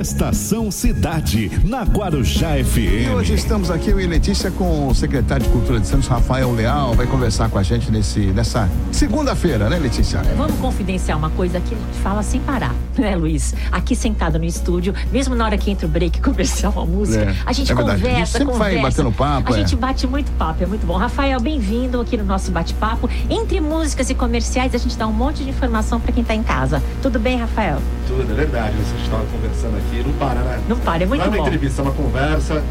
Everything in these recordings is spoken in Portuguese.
Estação Cidade, na Guarujá FM. E hoje estamos aqui, eu e Letícia, com o secretário de Cultura de Santos, Rafael Leal, vai conversar com a gente nesse, nessa segunda-feira, né, Letícia? Vamos confidenciar uma coisa que a gente fala sem parar, né, Luiz? Aqui sentado no estúdio, mesmo na hora que entra o break comercial, a música, É, a gente é conversa, A gente sempre vai conversa. batendo papo, A é. gente bate muito papo, é muito bom. Rafael, bem-vindo aqui no nosso bate-papo. Entre músicas e comerciais, a gente dá um monte de informação para quem tá em casa. Tudo bem, Rafael? Tudo, é verdade. Vocês estavam conversando aqui, não para, né? Não para, é muito não é uma bom. entrevista, é uma conversa.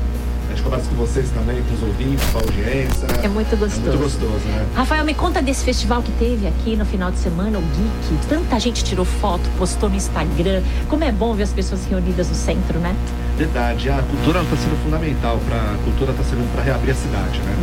A gente conversa com vocês também, com os ouvintes, com a audiência. É muito gostoso. É muito gostoso, né? Rafael, me conta desse festival que teve aqui no final de semana, o Geek. Tanta gente tirou foto, postou no Instagram. Como é bom ver as pessoas reunidas no centro, né? Verdade. A cultura está sendo fundamental para a cultura está sendo para reabrir a cidade, né?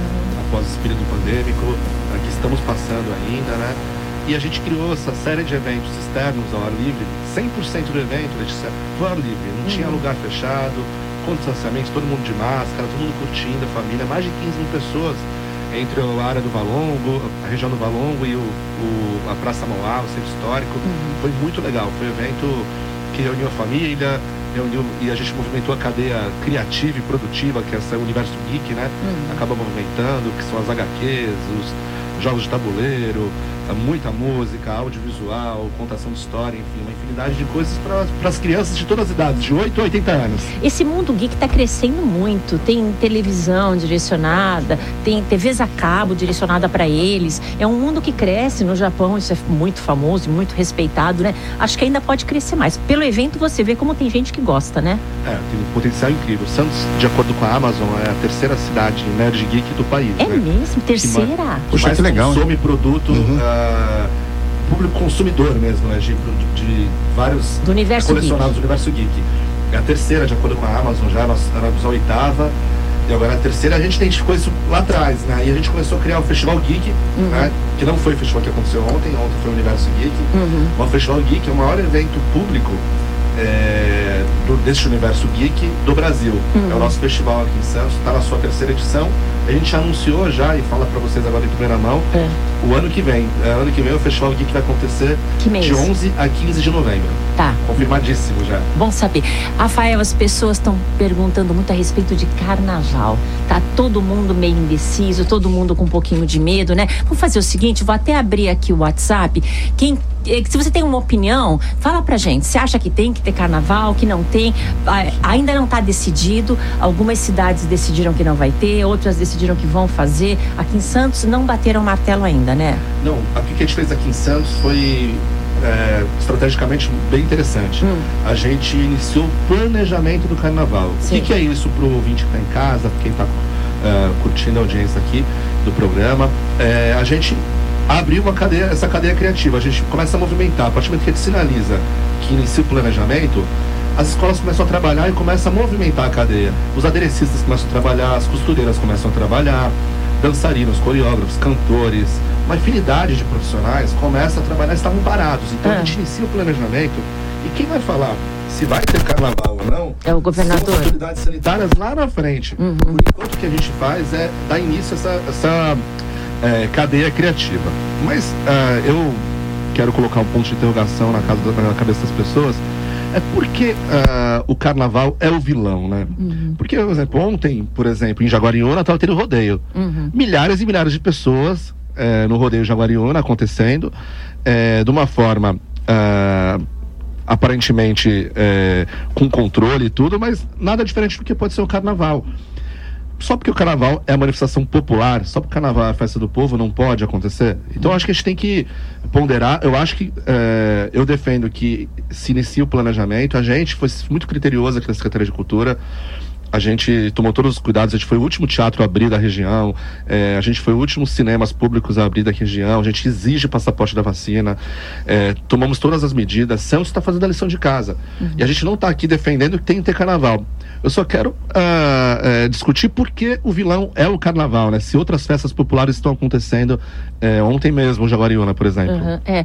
Após esse período pandêmico, que estamos passando ainda, né? E a gente criou essa série de eventos externos ao ar livre. 100% do evento, Letícia, foi ao ar livre. Não tinha lugar fechado, com distanciamento, todo mundo de máscara, todo mundo curtindo, a família. Mais de 15 mil pessoas entre a área do Valongo, a região do Valongo e o, o- a Praça Mauá, o centro histórico. Foi muito legal. Foi um evento que reuniu a família, reuniu e a gente movimentou a cadeia criativa e produtiva, que é esse universo geek, né? Acaba movimentando, que são as HQs, os jogos de tabuleiro, muita música, audiovisual, contação de história, enfim, uma infinidade de coisas para as crianças de todas as idades, de 8 a 80 anos. Esse mundo geek está crescendo muito. Tem televisão direcionada, tem TVs a cabo direcionada para eles. É um mundo que cresce no Japão, isso é muito famoso e muito respeitado, né? Acho que ainda pode crescer mais. Pelo evento você vê como tem gente que gosta, né? É, tem um potencial incrível. Santos, de acordo com a Amazon, é a terceira cidade nerd geek do país. É né? mesmo? Terceira? Puxa, mais que legal, consome produto, Uhum. Ah, público consumidor mesmo, né? De, de vários Do universo colecionados geek. do universo geek. É a terceira, de acordo com a Amazon, já nós éramos a oitava. E agora a terceira, a gente identificou isso lá atrás, né? E a gente começou a criar o Festival Geek, Uhum. né? Que não foi o festival que aconteceu ontem, ontem foi o Universo Geek. Uhum. O Festival Geek é o maior evento público é, do, deste universo geek do Brasil. Uhum. É o nosso festival aqui em Santos, está na sua terceira edição. A gente anunciou já e fala para vocês agora em primeira mão É. o ano que vem. É, ano que vem o Festival Geek vai acontecer Que de 11 a 15 de novembro. Tá. Confirmadíssimo já. Bom saber. Rafael, as pessoas estão perguntando muito a respeito de carnaval. Tá todo mundo meio indeciso, todo mundo com um pouquinho de medo, né? Vamos fazer o seguinte, vou até abrir aqui o WhatsApp. Quem se você tem uma opinião, fala pra gente. Você acha que tem que ter carnaval, que não tem? Ah, Ainda não está decidido. Algumas cidades decidiram que não vai ter, outras decidiram que vão fazer. Aqui em Santos não bateram martelo ainda, né? Não, o que a gente fez aqui em Santos foi é, estrategicamente bem interessante. Hum. A gente iniciou o planejamento do carnaval. O Sim. que, que é isso para o ouvinte que está em casa, quem está curtindo a audiência aqui do programa? É, a gente abriu uma cadeia, essa cadeia criativa. A gente começa a movimentar. A partir do momento que a gente sinaliza que inicia o planejamento, as escolas começam a trabalhar e começam a movimentar a cadeia. Os aderecistas começam a trabalhar, as costureiras começam a trabalhar, dançarinos, coreógrafos, cantores, uma infinidade de profissionais começam a trabalhar, estavam parados. Então Ah. a gente inicia o planejamento e quem vai falar se vai ter carnaval ou não É o governador. são as autoridades sanitárias lá na frente. Uhum. Por enquanto o que a gente faz é dar início a essa, essa é, cadeia criativa. Mas ah, eu quero colocar um ponto de interrogação na, casa, na cabeça das pessoas. É porque ah, o carnaval é o vilão, né? Uhum. Porque, por exemplo, ontem, por exemplo, em Jaguariúna estava tendo rodeio. Uhum. Milhares e milhares de pessoas eh, no rodeio Jaguariúna acontecendo eh, de uma forma ah, aparentemente eh, com controle e tudo, mas nada diferente do que pode ser o carnaval. Só porque o carnaval é a manifestação popular, só porque o carnaval é a festa do povo, não pode acontecer. Então acho que a gente tem que ponderar. Eu acho que eh, eu defendo que se inicie o planejamento. A gente foi muito criterioso aqui na Secretaria de Cultura. A gente tomou todos os cuidados, a gente foi o último teatro a abrir da região, eh, a gente foi o último cinemas públicos a abrir da região, a gente exige passaporte da vacina, eh, tomamos todas as medidas. Santos está fazendo a lição de casa. E a gente não está aqui defendendo que tem que ter carnaval. Eu só quero ah, eh, discutir por que o vilão é o carnaval, né? Se outras festas populares estão acontecendo eh, ontem mesmo, Jaguariúna, por exemplo. Uhum, é.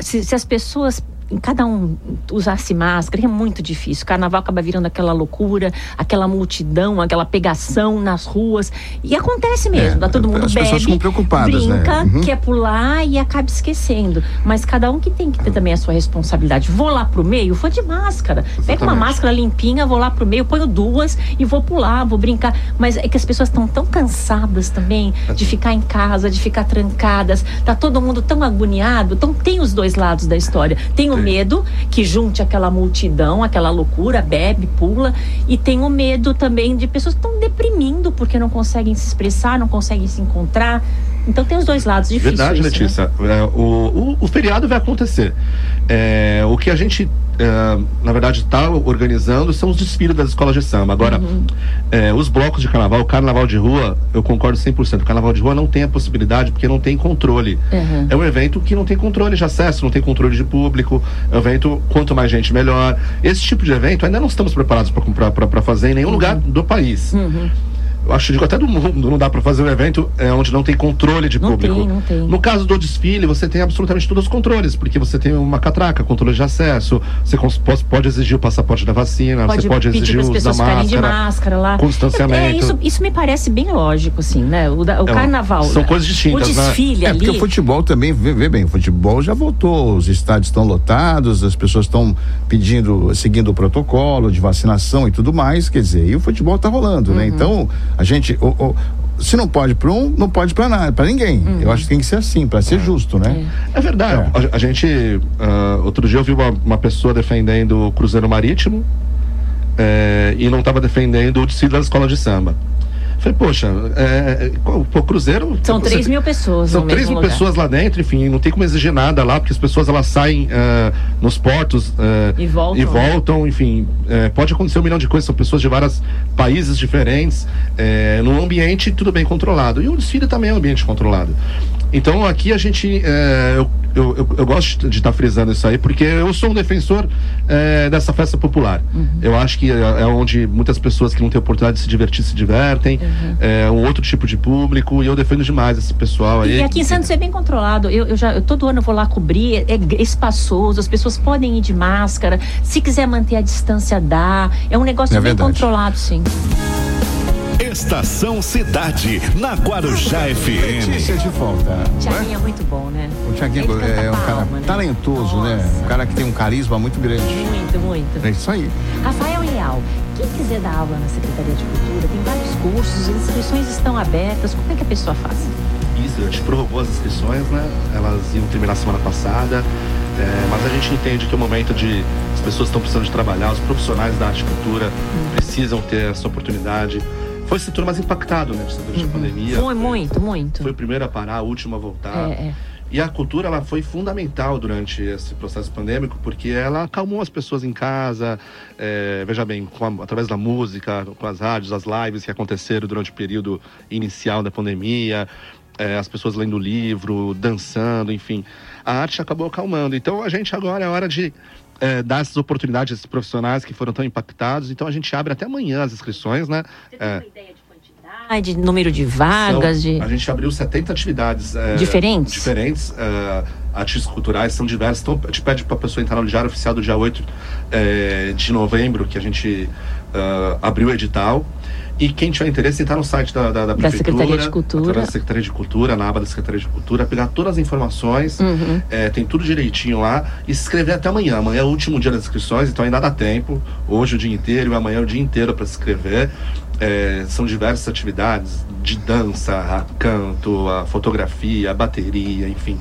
Se, se as pessoas cada um usasse máscara, é muito difícil. O carnaval acaba virando aquela loucura, aquela multidão, aquela pegação nas ruas. E acontece mesmo, É, tá todo mundo as bebe, pessoas ficam preocupadas, né? brinca, Uhum. quer pular e acaba esquecendo. Mas cada um que tem que ter também a sua responsabilidade. Vou lá pro meio, vou de máscara. Pego uma Exatamente. máscara limpinha, vou lá pro meio, ponho duas e vou pular, vou brincar. Mas é que as pessoas estão tão cansadas também de ficar em casa, de ficar trancadas. Tá todo mundo tão agoniado. Então tem os dois lados da história. Tem o. medo que junte aquela multidão, aquela loucura, bebe, pula. E tem o medo também de pessoas que estão deprimindo porque não conseguem se expressar, não conseguem se encontrar. Então tem os dois lados difíceis. Verdade, isso, né? Letícia. É, o, o, o feriado vai acontecer. É, o que a gente, é, na verdade, está organizando são os desfiles das escolas de samba. Agora, Uhum. é, os blocos de carnaval, o carnaval de rua, eu concordo 100%. O carnaval de rua não tem a possibilidade porque não tem controle. Uhum. É um evento que não tem controle de acesso, não tem controle de público. É um evento, quanto mais gente, melhor. Esse tipo de evento ainda não estamos preparados para fazer em nenhum lugar do país. Uhum. Acho, digo, até do mundo, não dá para fazer um evento é, onde não tem controle de Não público. tem, não tem. No caso do desfile, você tem absolutamente todos os controles, porque você tem uma catraca, controle de acesso, você pode, pode exigir o passaporte da vacina, você pode exigir o da pessoas ficarem de máscara. máscara lá. com distanciamento. É, isso, isso me parece bem lógico, assim, né? O, da- o É, carnaval. são coisas distintas, O né? desfile É ali. porque o futebol também, vê, vê bem, o futebol já voltou, os estádios estão lotados, as pessoas estão pedindo, seguindo o protocolo de vacinação e tudo mais, quer dizer, e o futebol está rolando, Uhum. né? Então, a gente, o- o- se não pode para um, não pode para nada, para ninguém. Uhum. Eu acho que tem que ser assim, para ser justo, né? É verdade. A, a gente. ah, outro dia eu vi uma, uma pessoa defendendo o Cruzeiro Marítimo eh, e não estava defendendo o desfile das escolas de samba. Falei, poxa, é, qual- pô, Cruzeiro. São você 3 tem- mil pessoas São no 3 mesmo mil lugar. pessoas lá dentro, enfim, não tem como exigir nada lá, porque as pessoas elas saem ah, nos portos ah, E voltam. e voltam, enfim, eh, pode acontecer um milhão de coisas, são pessoas de vários países diferentes, num ambiente tudo bem controlado. E o desfile também é um ambiente controlado. Então aqui a gente. eh, eu, eu, eu, eu gosto de estar frisando isso aí, porque eu sou um defensor eh, dessa festa popular. Uhum. Eu acho que é, é onde muitas pessoas que não têm oportunidade de se divertir se divertem, Uhum. é um outro tipo de público, e eu defendo demais esse pessoal aí. E aqui em Santos é bem controlado. Eu, eu já eu- todo ano eu vou lá cobrir, é, é espaçoso, as pessoas podem ir de máscara. Se quiser manter a distância, dá. É um negócio É bem verdade. controlado, sim. Estação Cidade, na Guarujá FM. Letícia de volta. é? Tiaguinho é muito bom, né? O Tiaguinho é um cara palma, né? talentoso, né? Nossa. Um cara que tem um carisma muito grande. Muito, muito. É isso aí. Rafael Leal, quem quiser dar aula na Secretaria de Cultura, tem vários cursos, as inscrições estão abertas. Como é que a pessoa faz? Isso, a gente prorrogou as inscrições, né? Elas iam terminar semana passada, é, mas a gente entende que é o momento de. As pessoas estão precisando de trabalhar, os profissionais da arte e cultura precisam ter essa oportunidade. Foi o setor mais impactado, né? Durante a pandemia. Foi muito, muito. Foi o primeiro a parar, o último a voltar. É, é. E a cultura ela foi fundamental durante esse processo pandêmico, porque ela acalmou as pessoas em casa, é, veja bem, a- através da música, com as rádios, as lives que aconteceram durante o período inicial da pandemia, é, as pessoas lendo livro, dançando, enfim. A arte acabou acalmando. Então a gente agora é hora de é, dar essas oportunidades a esses profissionais que foram tão impactados. Então a gente abre até amanhã as inscrições, né? É. ideia de quantidade, de número de vagas, São- de. A gente abriu 70 atividades. é, Diferentes? Diferentes. é, artistas culturais são diversos. Então, a gente pede para a pessoa entrar no Diário Oficial do dia 8 é, de novembro, que a gente é, abriu o edital. E quem tiver interesse, entrar no site da, da, da Prefeitura. Secretaria de Cultura. da Secretaria de Cultura, na aba da Secretaria de Cultura, pegar todas as informações, Uhum. é, tem tudo direitinho lá, e se inscrever até amanhã. Amanhã é o último dia das inscrições, então ainda dá tempo. Hoje o dia inteiro e amanhã é o dia inteiro para se inscrever. É, são diversas atividades de dança, a canto, a fotografia, a bateria, enfim.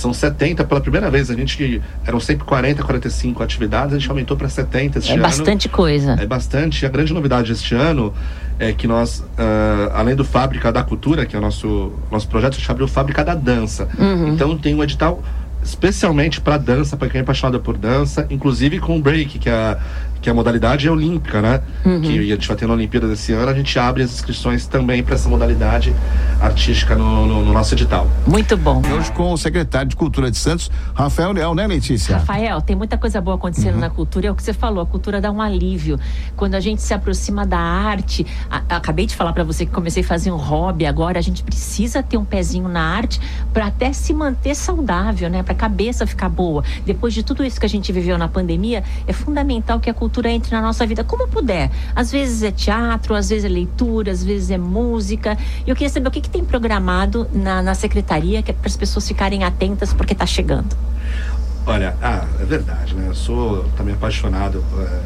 São 70 pela primeira vez. A gente eram sempre 40, 45 atividades, a gente aumentou para 70 este É ano. bastante coisa. É bastante. E a grande novidade este ano é que nós, ah, além do Fábrica da Cultura, que é o nosso, nosso projeto, a gente abriu Fábrica da Dança. Uhum. Então tem um edital especialmente para dança, para quem é apaixonado por dança, inclusive com o break, que é, que a modalidade é olímpica, né? Que a gente vai ter na Olimpíada desse ano, a gente abre as inscrições também para essa modalidade artística no, no- no nosso edital. Muito bom. E hoje com o secretário de Cultura de Santos, Rafael Leal, né, Letícia? Rafael, tem muita coisa boa acontecendo Uhum. na cultura. É o que você falou, a cultura dá um alívio. Quando a gente se aproxima da arte, a- acabei de falar para você que comecei a fazer um hobby agora, a gente precisa ter um pezinho na arte para até se manter saudável, né? Para a cabeça ficar boa. Depois de tudo isso que a gente viveu na pandemia, é fundamental que a cultura entre na nossa vida como puder. Às vezes é teatro, às vezes é leitura, às vezes é música. E eu queria saber o que, que tem programado na, na secretaria que é para as pessoas ficarem atentas porque está chegando. Olha, ah, é verdade, né? Eu sou também apaixonado, é,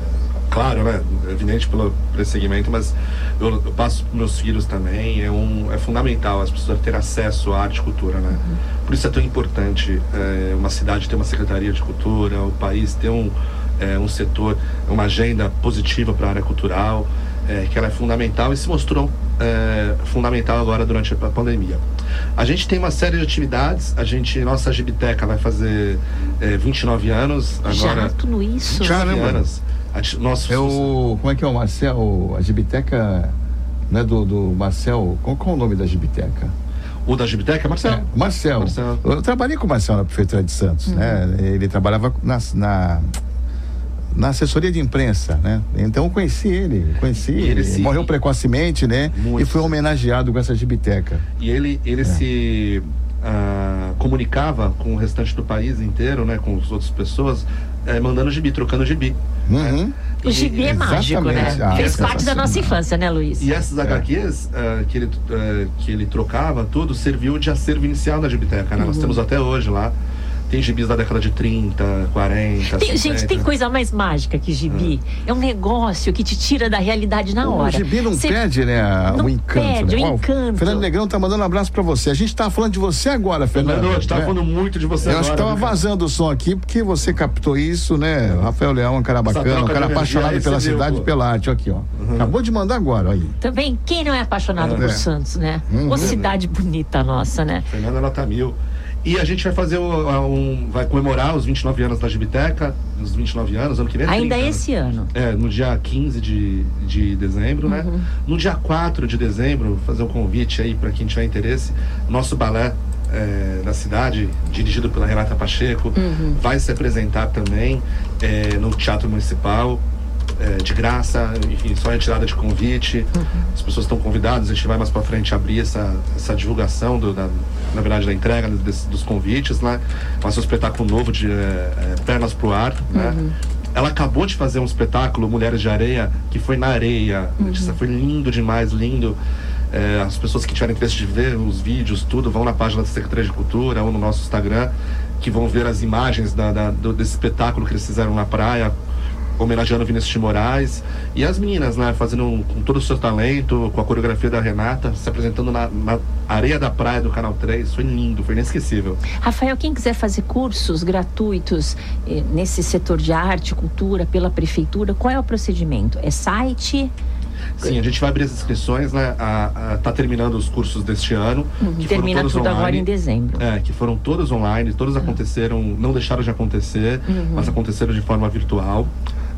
claro, né? Evidente pelo, esse segmento, mas eu, eu passo para meus filhos também. É, um, é fundamental as pessoas terem acesso à arte e cultura, né? Por isso é tão importante é, uma cidade ter uma secretaria de cultura, o país ter um, é, um setor, uma agenda positiva para a área cultural, é, que ela é fundamental e se mostrou é, fundamental agora durante a pandemia. A gente tem uma série de atividades, a gente, nossa Gibiteca vai fazer é, 29 anos agora. Já, tudo isso. 29 Caramba. anos. A nosso É o. Como é que é o Marcel? A Gibiteca. Não é do, do Marcel? Qual, qual é o nome da Gibiteca? o da Gibiteca, Marcelo? É, Marcel. Marcel. Eu trabalhei com o Marcel na Prefeitura de Santos, né? Ele trabalhava na, na, na assessoria de imprensa, né? Então eu conheci ele, conheci E ele ele. se- Morreu precocemente, né? Muito. E foi homenageado com essa gibiteca. E ele, ele É. se ah, comunicava com o restante do país inteiro, né? Com as outras pessoas, eh, mandando gibi, trocando gibi. Uhum. O gibi é mágico, né? Ah, Fez parte da nossa infância, né, Luiz? E essas HQs ah, que, ele, ah, que ele trocava, tudo, serviu de acervo inicial da Gibiteca, né? Uhum. Nós temos até hoje lá. Tem gibis da década de 30, 40, Tem- 50. gente, tem coisa mais mágica que gibi. É um negócio que te tira da realidade na O hora. gibi não Você- perde, né? não o encanto. perde né? o Ó, encanto. Fernando Negrão tá mandando um abraço pra você. A gente tá falando de você agora, Fernando. Fernando, a gente tava né? falando muito de você Eu acho que agora. tava cara? vazando o som aqui porque você captou isso, né? O Rafael Leão é um cara bacana, um cara apaixonado pela cidade pô. e pela arte. Aqui, ó. Acabou de mandar agora, aí. Também, quem não é apaixonado É. por Santos, né? Uhum. Ô cidade bonita nossa, né? Fernanda Nota Mil. E a gente vai fazer a- um. Vai comemorar os 29 anos da Gibiteca, os 29 anos, ano que vem. é Ainda 30, né? esse ano. É, no dia 15 de, de dezembro, né? Uhum. No dia 4 de dezembro, fazer um convite aí para quem tiver interesse. Nosso balé é, da cidade, dirigido pela Renata Pacheco, Uhum. vai se apresentar também é, no Teatro Municipal. É, de graça, enfim, só retirada de convite. Uhum. As pessoas estão convidadas, a gente vai mais para frente abrir essa, essa divulgação, do, da, na verdade, da entrega desse- dos convites, né? Vai ser um espetáculo novo de é, é, Pernas pro Ar, né? Uhum. Ela acabou de fazer um espetáculo, Mulheres de Areia, que foi na areia. Letícia, Foi lindo demais, lindo. É, as pessoas que tiverem interesse de ver os vídeos, tudo, vão na página da Secretaria de Cultura ou no nosso Instagram, que vão ver as imagens da, da- do- desse espetáculo que eles fizeram na praia, homenageando Vinícius de Moraes. E as meninas, né, fazendo com todo o seu talento, com a coreografia da Renata, se apresentando na, na areia da praia do Canal 3. Foi lindo, foi inesquecível. Rafael, quem quiser fazer cursos gratuitos eh, nesse setor de arte, cultura, pela prefeitura, qual é o procedimento? É site? Sim, a gente vai abrir as inscrições, né? A, a- tá terminando os cursos deste ano. que foram Uhum. Termina todos tudo agora online. em dezembro. É, que foram todos online, todos aconteceram, não deixaram de acontecer, Uhum. mas aconteceram de forma virtual.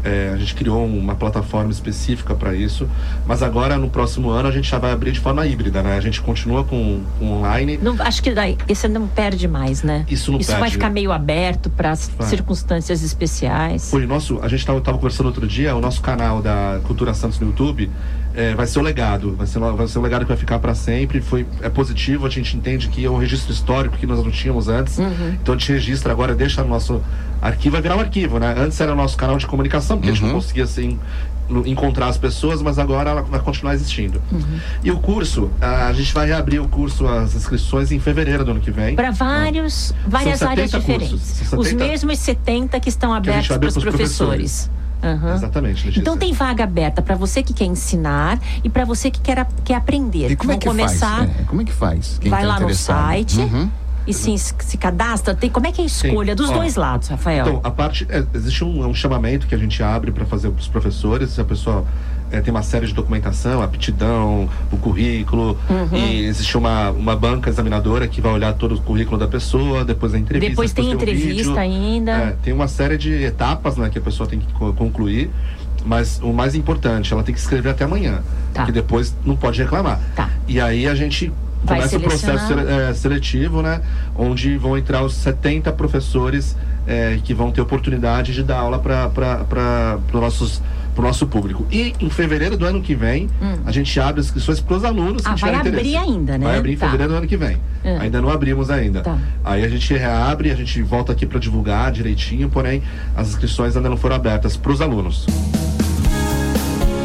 É, a gente criou uma plataforma específica para isso, mas agora no próximo ano a gente já vai abrir de forma híbrida, né? A gente continua com, com online. Não, acho que daí, esse não perde mais, né? Isso não vai perde. ficar meio aberto para Vai. circunstâncias especiais. Foi nosso, a gente estava conversando outro dia, o nosso canal da Cultura Santos no YouTube é, vai ser o legado, vai ser, vai ser um legado que vai ficar para sempre. Foi, é positivo, a gente entende que é um registro histórico que nós não tínhamos antes. Uhum. Então a gente registra agora, deixa no nosso arquivo, vai virar um arquivo, né? Antes era o nosso canal de comunicação, porque a gente não Uhum. conseguia assim encontrar as pessoas, mas agora ela vai continuar existindo. Uhum. E o curso, a gente vai reabrir o curso, as inscrições em fevereiro do ano que vem. Para vários, várias áreas 70 diferentes. cursos, são Os 70 mesmos 70 que estão abertos para os pros professores. Aham. Exatamente, Letícia. Então tem vaga aberta para você que quer ensinar e para você que quer, quer aprender. E como é Vão que começar, faz? né? Como é que faz? Quem vai tá lá no site Uhum. e se, se cadastra. Tem, como é que é a escolha dos Ó, dois lados, Rafael? Então, a parte. é, existe um, um chamamento que a gente abre para fazer para os professores. Se a pessoa é, tem uma série de documentação, aptidão, o currículo, Uhum. e existe uma, uma banca examinadora que vai olhar todo o currículo da pessoa, depois a entrevista. Depois tem o entrevista ainda. É, tem uma série de etapas né, que a pessoa tem que co- concluir. Mas o mais importante, ela tem que escrever até amanhã. Tá. Que depois não pode reclamar. Tá. E aí a gente Vai começa o processo é, seletivo, né? Onde vão entrar os 70 professores é, que vão ter oportunidade de dar aula para nossos pro nosso público. E em fevereiro do ano que vem, a gente abre as inscrições para os alunos que Hum. Ah, vai tiverem abrir interesse. ainda, né? Vai abrir em Tá. fevereiro do ano que vem. É. Ainda não abrimos ainda. Tá. Aí a gente reabre, a gente volta aqui para divulgar direitinho, porém as inscrições ainda não foram abertas para os alunos.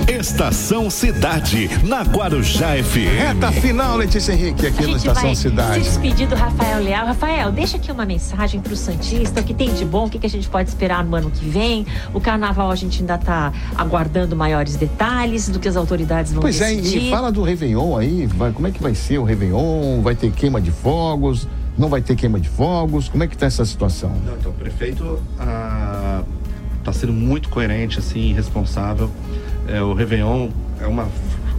Estação Cidade, na Guarujá FM. Reta final, Letícia Henrique, A aqui no Estação vai Cidade. se despedir do Rafael Leal. Rafael, deixa aqui uma mensagem pro Santista, o que tem de bom, o que, que a gente pode esperar no ano que vem. O carnaval a gente ainda tá aguardando maiores detalhes do que as autoridades vão Pois é, decidir. e fala do Réveillon aí, vai- como é que vai ser o Réveillon? Vai ter queima de fogos? Não vai ter queima de fogos? Como é que tá essa situação? Não, então, o prefeito está sendo muito coerente, assim, responsável. É, o Réveillon é uma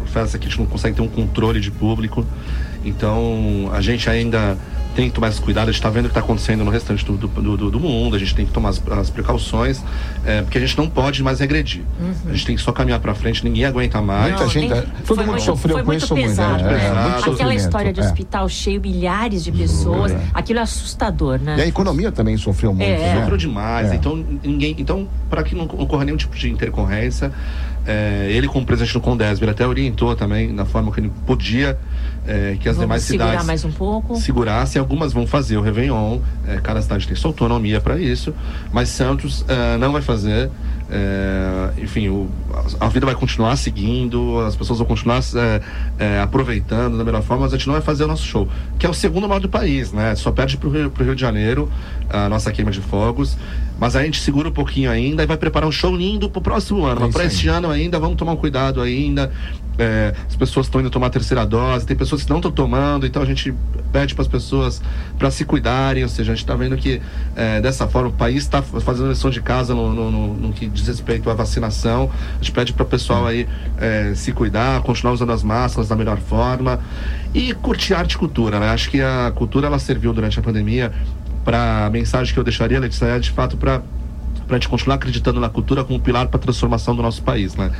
festa que a gente não consegue ter um controle de público. Então, a gente ainda tem que tomar esse cuidado. A gente está vendo o que está acontecendo no restante do, do, do- do mundo. A gente tem que tomar as, as precauções, é, porque a gente não pode mais regredir. A gente tem que só caminhar para frente. Ninguém aguenta mais. Muita gente- nem- todo foi mundo muito, sofreu foi com muito isso muito, pesado, é, né? é, muito Aquela história de é. hospital cheio, milhares de pessoas, é. aquilo é assustador, né? E a economia também sofreu muito, É. né? Sofreu demais. É. Então, ninguém. Então, para que não ocorra nenhum tipo de intercorrência, é, ele, como presidente do Condesb, ele até orientou também, na forma que ele podia, é, que as Vamos demais segurar cidades mais um pouco. segurassem. Algumas vão fazer o Réveillon, é, cada cidade tem sua autonomia para isso, mas Santos é, não vai fazer. É, enfim, o- a, a vida vai continuar seguindo, as pessoas vão continuar é, aproveitando da melhor forma, mas a gente não vai fazer o nosso show, que é o segundo maior do país, né? Só perde Rio, pro Rio de Janeiro a nossa queima de fogos. Mas a gente segura um pouquinho ainda e vai preparar um show lindo pro próximo ano. É Mas para este ano ainda, vamos tomar um cuidado ainda. É, as pessoas estão indo tomar a terceira dose, tem pessoas que não estão tomando, então a gente pede para as pessoas para se cuidarem, ou seja, a gente está vendo que é, dessa forma o país está fazendo lição de casa no, no- no- no que diz respeito à vacinação. A gente pede para o pessoal aí é, se cuidar, continuar usando as máscaras da melhor forma e curtir arte e cultura, né? Acho que a cultura ela serviu durante a pandemia para a mensagem que eu deixaria, Letícia, é de fato para para a gente continuar acreditando na cultura como pilar para a transformação do nosso país, né?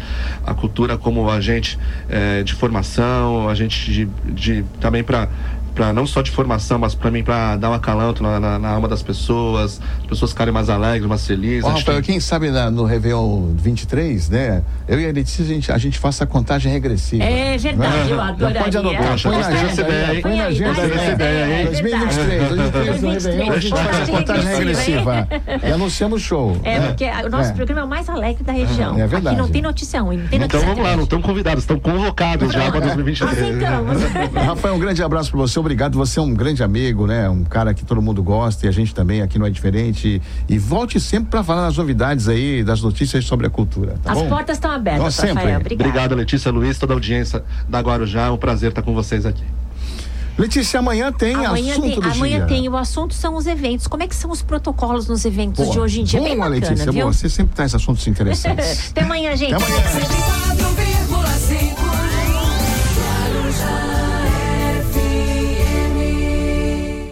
A cultura como agente eh, de formação, agente de, de também para para não só de formação, mas para mim para dar um acalanto na, na, na alma das pessoas, as pessoas ficarem mais alegres, mais felizes. Gente Rafael, tem- quem sabe na- no Réveillon 23, né? Eu e a Letícia, a gente, a gente faça a contagem regressiva. É verdade, eu Já adoraria. pode anotar, Poxa, põe na agenda, põe na agenda. Põe aí, aí, essa ideia aí. 2023, 2023 no 2023, Réveillon, a gente faz a contagem regressiva. E anunciamos o show. É, né? porque o nosso É. programa é o mais alegre da região. É verdade. Aqui não tem notícia ruim, não tem Então vamos lá, não estão convidados, estão convocados já para 2023. Aceitamos. Rafael, um grande abraço para você, obrigado. Você é um grande amigo, né? Um cara que todo mundo gosta e a gente também aqui não é diferente. E volte sempre para falar das novidades aí, das notícias sobre a cultura, tá As bom? portas estão abertas, Nós sempre. Rafael. Obrigada. Obrigado, Letícia Luiz, toda a audiência da Guarujá. É um prazer estar com vocês aqui. Letícia, amanhã tem Amanhã, assunto tem, do amanhã dia. tem, o assunto são os eventos. Como é que são os protocolos nos eventos de hoje em dia? Bem Boa, bacana, Letícia, viu? boa. Você sempre traz assuntos interessantes. Até amanhã, gente. Até amanhã. 104,7